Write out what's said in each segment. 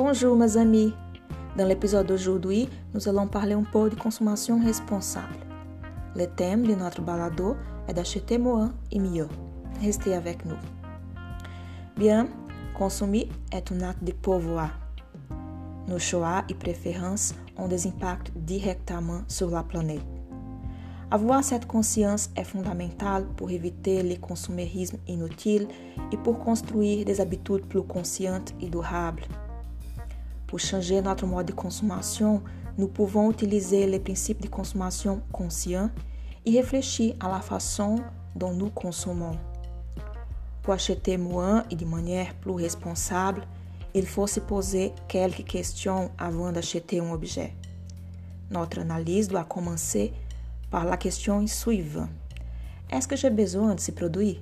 Bonjour mes amis. Dans l'épisode d'aujourd'hui, nous allons parler un peu de consommation responsable. Le thème de notre balado est d'acheter moins et mieux. Restez avec nous. Bien, consommer est un acte de pouvoir. Nos choix et préférences ont des impacts directement sur la planète. Avoir cette conscience est fondamental pour éviter le consumérisme inutile et pour construire des habitudes plus conscientes et durables. Pour changer notre mode de consommation, nous pouvons utiliser les principes de consommation conscient et réfléchir à la façon dont nous consommons. Pour acheter moins et de manière plus responsable, il faut se poser quelques questions avant d'acheter un objet. Notre analyse doit commencer par la question suivante. Est-ce que j'ai besoin de ce produit?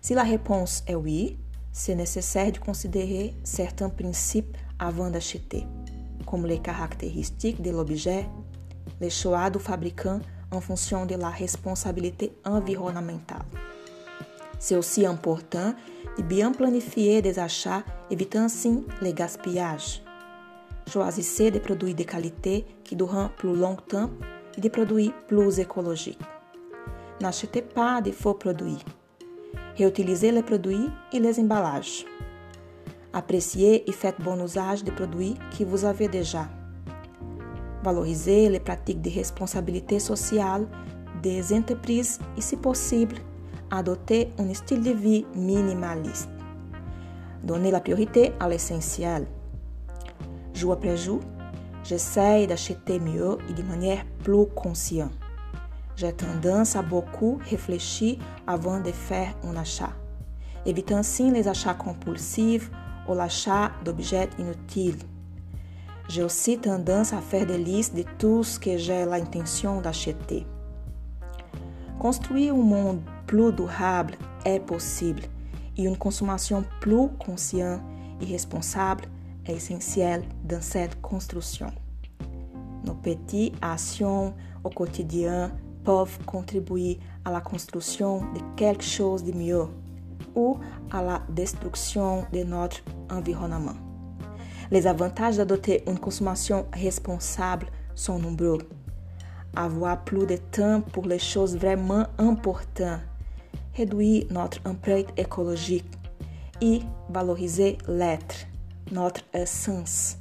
Si la réponse est oui, c'est nécessaire de considérer certains principes avant d'acheter, comme les caractéristiques de l'objet, les choix du fabricant en fonction de la responsabilité environnementale. C'est aussi important de bien planifier des achats, évitant ainsi les gaspillages. Choisissez des produits de qualité qui durent plus longtemps et des produits plus écologiques. N'achetez pas de faux produits. Réutilisez les produits et les emballages. Appréciez et faites bon usage des produits que vous avez déjà. Valorisez les pratiques de responsabilité sociale des entreprises et, si possible, adoptez un style de vie minimaliste. Donnez la priorité à l'essentiel. Jour après jour, j'essaie d'acheter mieux et de manière plus consciente. J'ai tendance à beaucoup réfléchir avant de faire un achat, évitant ainsi les achats compulsifs ou l'achat d'objets inutiles. J'ai aussi tendance à faire des listes de tout ce que j'ai l'intention d'acheter. Construire un monde plus durable est possible et une consommation plus consciente et responsable est essentielle dans cette construction. Nos petites actions au quotidien peuvent contribuer à la construction de quelque chose de mieux ou à la destruction de notre environnement. Les avantages d'adopter une consommation responsable sont nombreux. Avoir plus de temps pour les choses vraiment importantes, réduire notre empreinte écologique et valoriser l'être, notre essence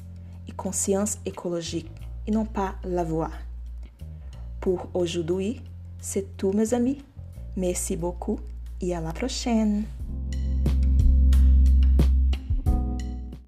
et conscience écologique et non pas l'avoir. Pour aujourd'hui, c'est tout mes amis. Merci beaucoup et à la prochaine.